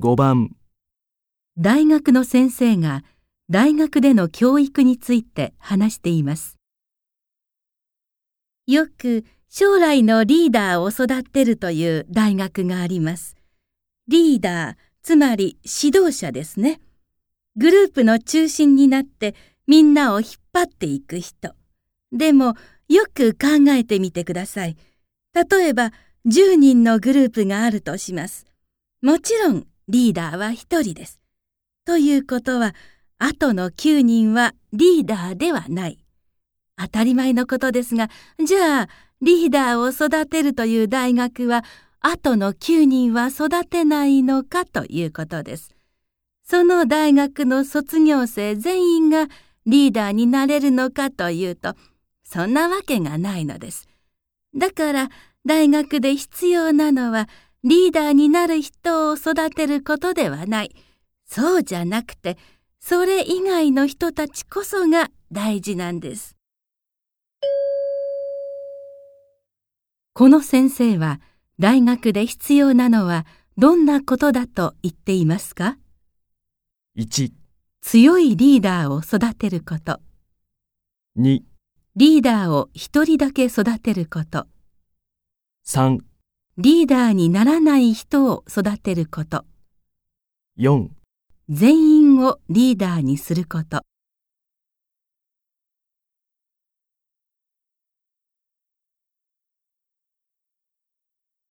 5番大学の先生が大学での教育について話しています。よく将来のリーダーを育てるという大学があります。リーダー、つまり指導者ですね。グループの中心になってみんなを引っ張っていく人。でもよく考えてみてください。例えば10人のグループがあるとします。もちろんリーダーは1人です。ということは、あとの9人はリーダーではない。当たり前のことですが、じゃあ、リーダーを育てるという大学は、あとの9人は育てないのかということです。その大学の卒業生全員がリーダーになれるのかというと、そんなわけがないのです。だから、大学で必要なのは、リーダーになる人を育てることではない。そうじゃなくて、それ以外の人たちこそが大事なんです。この先生は、大学で必要なのはどんなことだと言っていますか？1、強いリーダーを育てること。2、リーダーを一人だけ育てること。3、リーダーにならない人を育てること。4全員をリーダーにすること。